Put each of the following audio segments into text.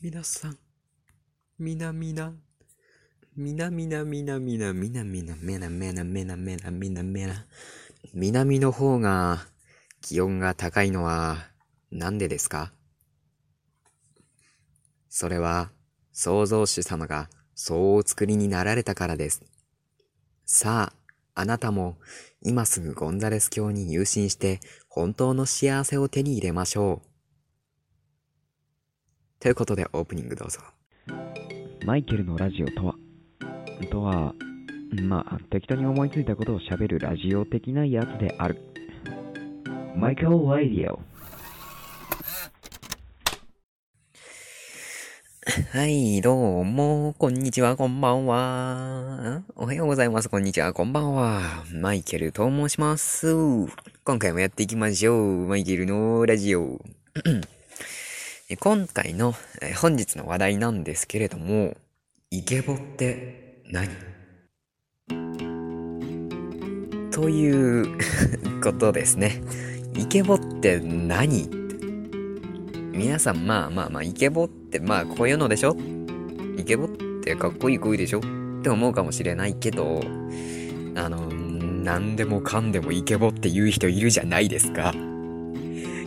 皆さん、みなみな、みなみなみなみなみなみなめなめなめなめなみなめな。南の方が気温が高いのはなんでですか？それは創造主様がそうお作りになられたからです。さあ、あなたも今すぐゴンザレス教に入信して本当の幸せを手に入れましょう。ということでオープニングどうぞ。マイケルのラジオとはとは、まあ、適当に思いついたことを喋るラジオ的なやつである。マイケル・ラディオ。はい、どうも、こんにちは、こんばんは。おはようございます、こんにちは、こんばんは。マイケルと申します。今回もやっていきましょう。マイケルのラジオ。今回のえ本日の話題なんですけれども、イケボって何？という ことですね。イケボって何？って皆さんまあまあまあイケボってまあこういうのでしょ？イケボってかっこいい声でしょ？って思うかもしれないけどあの何でもかんでもイケボって言う人いるじゃないですか。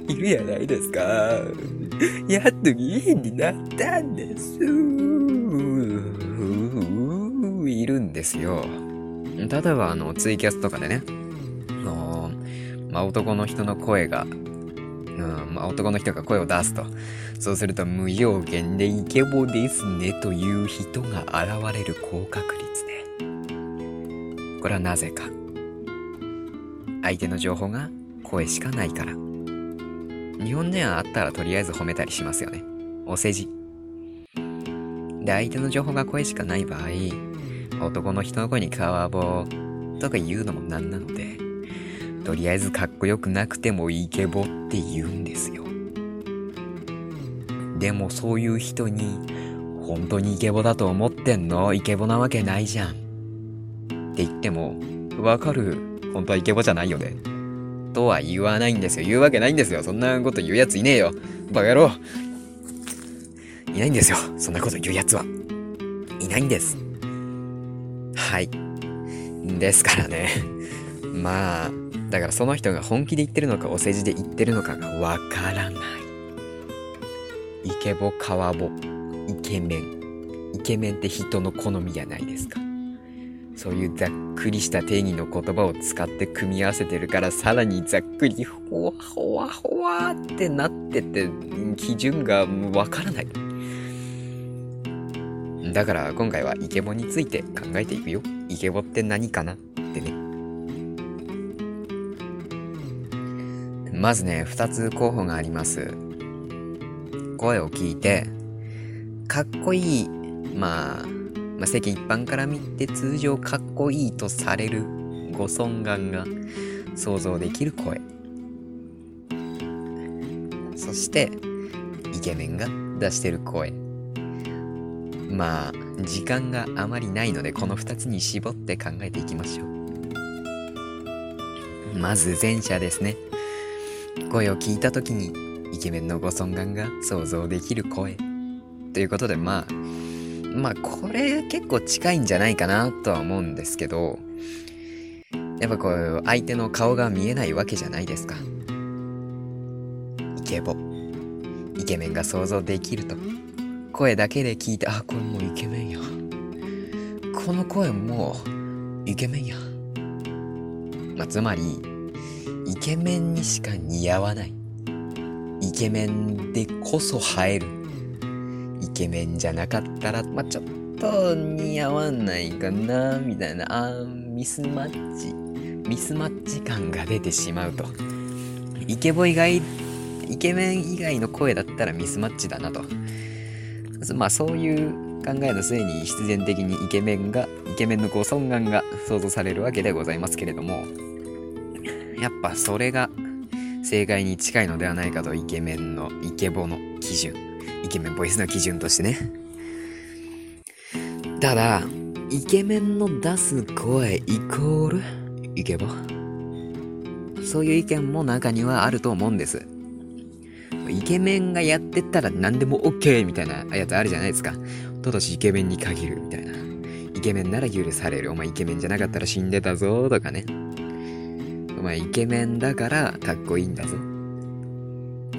いるじゃないですか。やっと議員になったんですいるんですよ例えばあのツイキャスとかでねあのまあ男の人の声がうん、まあ、男の人が声を出すと。そうすると無条件でイケボですねという人が現れる高確率で。これはなぜか。相手の情報が声しかないから。日本人はあったらとりあえず褒めたりしますよね。お世辞。で、相手の情報が声しかない場合、男の人の声にカワボとか言うのもなんなので、とりあえずかっこよくなくてもイケボって言うんですよ。でもそういう人に、本当にイケボだと思ってんの？イケボなわけないじゃん。って言っても、わかる。本当はイケボじゃないよね。とは言わないんですよ。言うわけないんですよ。そんなこと言うやついねえよ。バカ野郎。いないんですよ。そんなこと言うやつは。いないんです。はい。ですからね。まあ、だからその人が本気で言ってるのかお世辞で言ってるのかがわからない。イケボ、カワボ、イケメン。イケメンって人の好みじゃないですか。そういうざっくりした定義の言葉を使って組み合わせてるからさらにざっくりほわほわほわってなってて基準がわからない。だから今回はイケボについて考えていくよ。イケボって何かな？ってね。まずね、二つ候補があります。声を聞いて、かっこいい、まあ、まあ、世間一般から見て通常かっこいいとされるご尊顔が想像できる声。そして、イケメンが出してる声。まあ、時間があまりないので、この二つに絞って考えていきましょう。まず前者ですね。声を聞いた時にイケメンのご尊顔が想像できる声ということでまあまあこれ結構近いんじゃないかなとは思うんですけどやっぱこう相手の顔が見えないわけじゃないですか。イケボ。イケメンが想像できると。声だけで聞いてあこれもうイケメンや。この声もうイケメンや。まあつまりイケメンにしか似合わない。イケメンでこそ映える。ケメンじゃなかったら、まあ、ちょっと似合わないかな、みたいな、あミスマッチ、ミスマッチ感が出てしまうと。イケボ以外、イケメン以外の声だったらミスマッチだなと。まあそういう考えの末に必然的にイケメンが、イケメンのご尊顔が想像されるわけでございますけれども、やっぱそれが正解に近いのではないかとイケメンのイケボの基準イケメンボイスの基準としてねただイケメンの出す声イコールイケボ？そういう意見も中にはあると思うんですイケメンがやってたら何でも OK みたいなやつあるじゃないですか。ただしイケメンに限るみたいな。イケメンなら許される。お前イケメンじゃなかったら死んでたぞとかね。お前イケメンだからかっこいいんだぞ。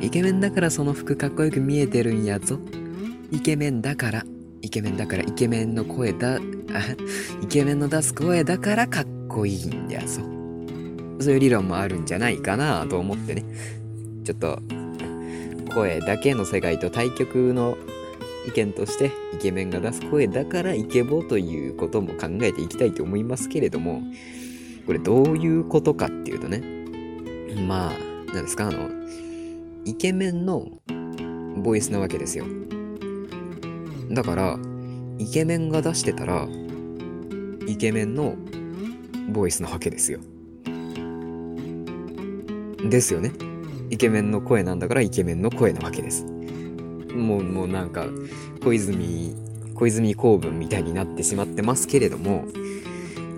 イケメンだからその服かっこよく見えてるんやぞ。イケメンだから、イケメンだからイケメンの声だ、イケメンの出す声だからかっこいいんだぞ。そういう理論もあるんじゃないかなと思ってね。ちょっと、声だけの世界と対極の意見としてイケメンが出す声だからイケボということも考えていきたいと思いますけれどもこれどういうことかっていうとねまあ何ですか？あのイケメンのボイスなわけですよ。だからイケメンが出してたらイケメンのボイスなわけですよ。ですよね。イケメンの声なんだからイケメンの声なわけです。もう、もうなんか、小泉、小泉公文みたいになってしまってますけれども、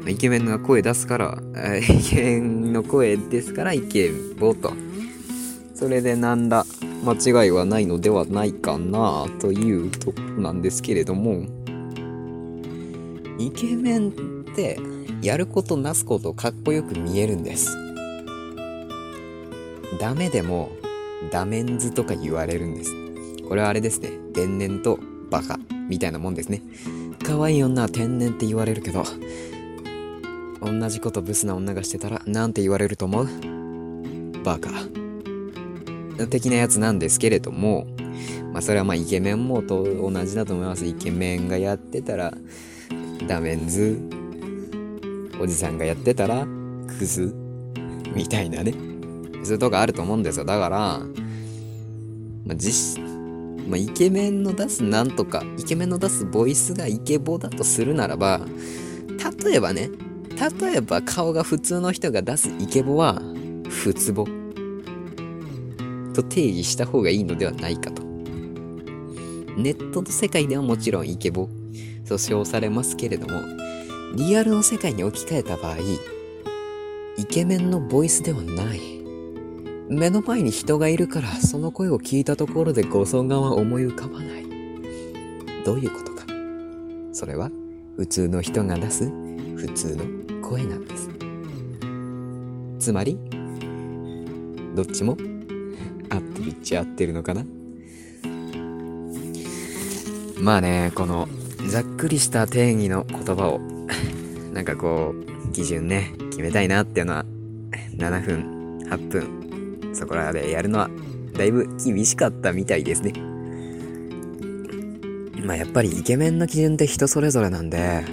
イケメンが声出すから、イケメンの声ですからイケボと。それでなんだ、間違いはないのではないかなというとこなんですけれども、イケメンってやることなすことかっこよく見えるんです。ダメでもダメンズとか言われるんです。これはあれですね。天然とバカみたいなもんですね。可愛い女は天然って言われるけど、同じことブスな女がしてたらなんて言われると思う？バカ。的なやつなんですけれども、まあそれはまあイケメンもと同じだと思います。イケメンがやってたらダメンズ、おじさんがやってたらクズみたいなね。そういうとこあると思うんですよ。だから、まあ、実まあ、イケメンの出すなんとか、イケメンの出すボイスがイケボだとするならば、例えばね、例えば顔が普通の人が出すイケボは、普通ボと定義した方がいいのではないかと。ネットの世界ではもちろんイケボと称されますけれども、リアルの世界に置き換えた場合、イケメンのボイスではない。目の前に人がいるからその声を聞いたところでご尊顔は思い浮かばない。どういうことか。それは普通の人が出す普通の声なんです。つまり、どっちも合ってるっちゃ合ってるのかな？まあね、このざっくりした定義の言葉を なんかこう、基準ね、決めたいなっていうのは7分、8分、そこらでやるのはだいぶ厳しかったみたいですね。まあやっぱりイケメンの基準って人それぞれなんで、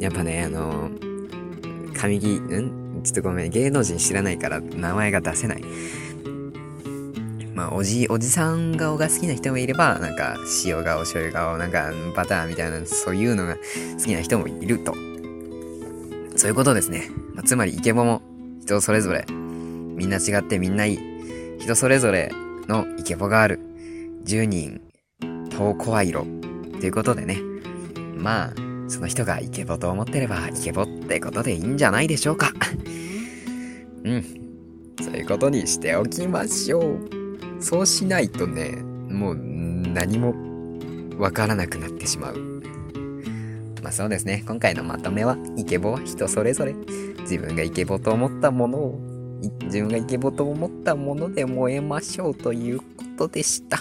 やっぱね、あの、神木、ん？ちょっとごめん、芸能人知らないから名前が出せない。まあ、おじ、おじさん顔が好きな人もいれば、なんか、塩顔、醤油顔、なんか、バターみたいな、そういうのが好きな人もいると。そういうことですね。まあ、つまり、イケボも人それぞれみんな違ってみんないい。人それぞれのイケボがある。10人、遠声色。ということでね。まあ、その人がイケボと思ってればイケボってことでいいんじゃないでしょうか。うん。そういうことにしておきましょう。そうしないとね、もう何もわからなくなってしまう。まあそうですね。今回のまとめは、イケボは人それぞれ。自分がイケボと思ったものを自分がイケボと思ったもので燃えましょうということでした。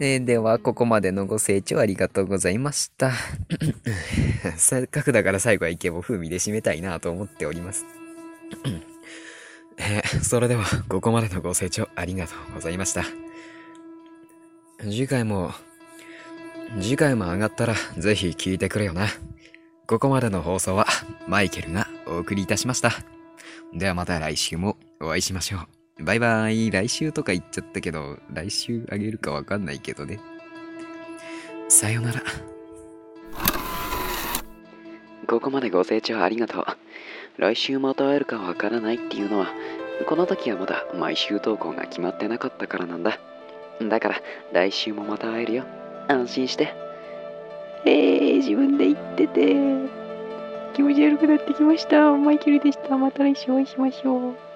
えでは、ここまでのご清聴ありがとうございました。せっかくだから最後はイケボ風味で締めたいなと思っております。えー、それでは、ここまでのご清聴ありがとうございました。次回も、次回も上がったらぜひ聞いてくれよな。ここまでの放送はマイケルがお送りいたしました。ではまた来週もお会いしましょう。バイバーイ。来週とか言っちゃったけど、来週あげるかわかんないけどね。さよなら。ここまでご清聴ありがとう。来週また会えるかわからないっていうのは、この時はまだ毎週投稿が決まってなかったからなんだ。だから、来週もまた会えるよ。安心して。えー、自分で言ってて。気持ち悪くなってきました。マイケルでした。また来週お会いしましょう。